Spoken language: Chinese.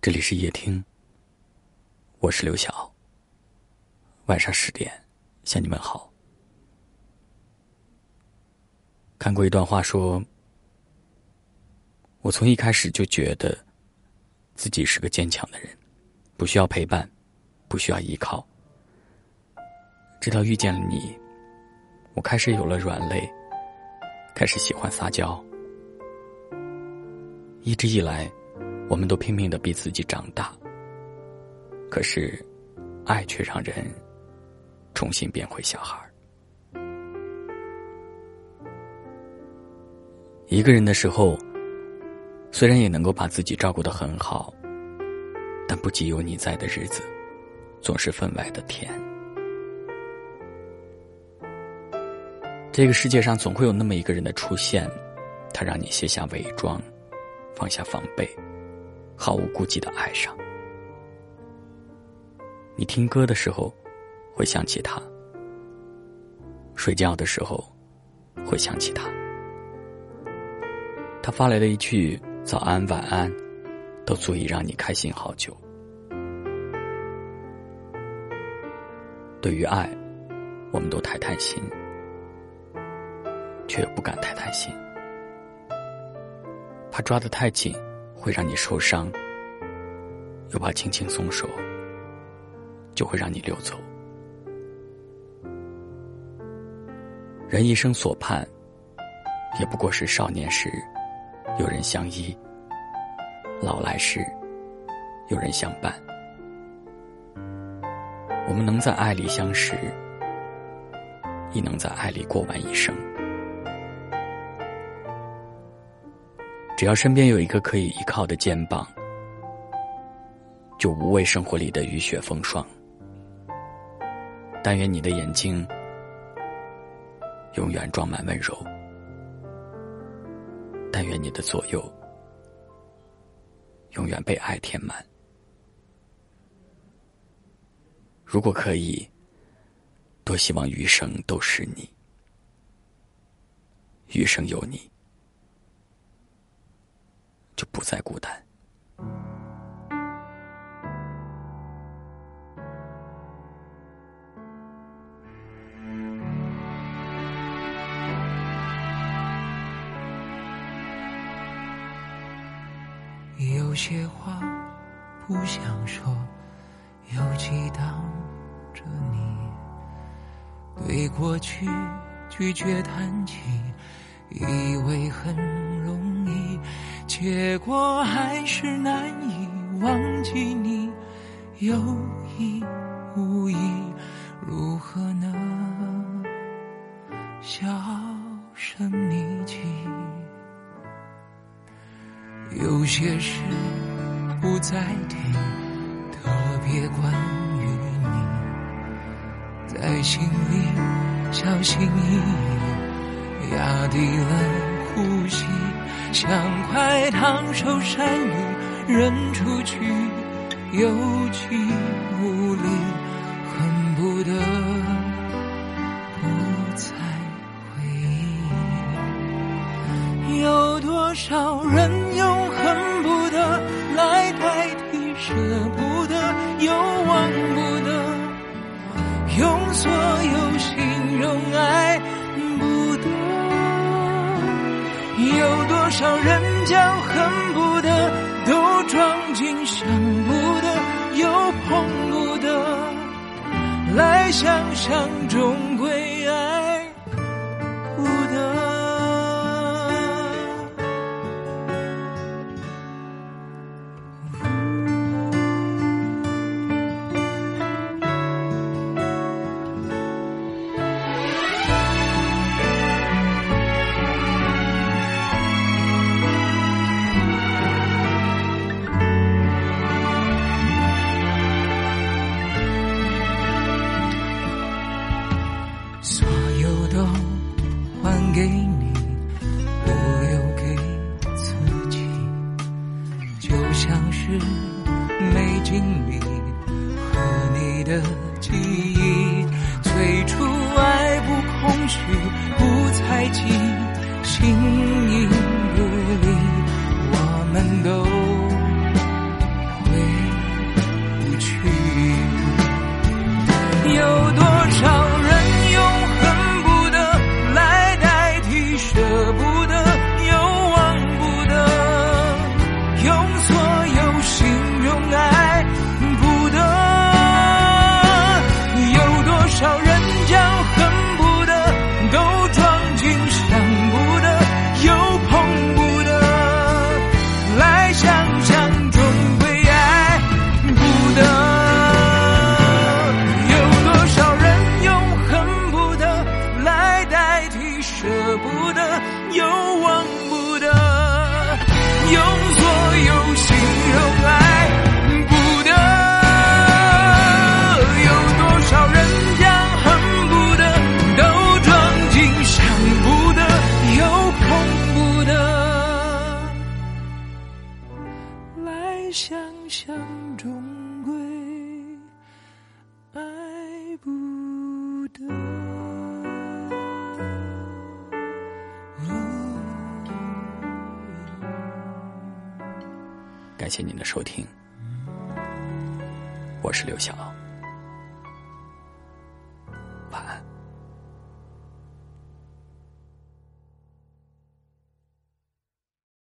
这里是夜听，我是刘晓。晚上十点向你们好。看过一段话，说：“我从一开始就觉得自己是个坚强的人，不需要陪伴，不需要依靠。直到遇见了你，我开始有了软肋，开始喜欢撒娇。一直以来。”我们都拼命的逼自己长大，可是，爱却让人重新变回小孩一个人的时候，虽然也能够把自己照顾的很好，但不及有你在的日子，总是分外的甜。这个世界上总会有那么一个人的出现，他让你卸下伪装，放下防备。毫无顾忌的爱上你，听歌的时候会想起他，睡觉的时候会想起他。他发来的一句早安、晚安，都足以让你开心好久。对于爱，我们都太贪心，却又不敢太贪心，怕抓得太紧。会让你受伤，又怕轻轻松手就会让你溜走。人一生所盼，也不过是少年时有人相依，老来时有人相伴。我们能在爱里相识，亦能在爱里过完一生。只要身边有一个可以依靠的肩膀，就无畏生活里的雨雪风霜。但愿你的眼睛永远装满温柔，但愿你的左右永远被爱填满。如果可以，多希望余生都是你，余生有你。不再孤单。有些话不想说，又激荡着你。对过去拒绝谈起，以为很容。结果还是难以忘记你，有意无意，如何能销声匿迹？有些事不再提，特别关于你，在心里小心翼翼，压低了呼吸。想烫手山芋扔出去，有气无力，恨不得不再回忆。有多少人用恨不得来代替舍不得，又忘不得，用所有形容爱不得。有多少人想象终归爱。ninguém. 舍不得又忘不得永感谢您的收听，我是刘晓。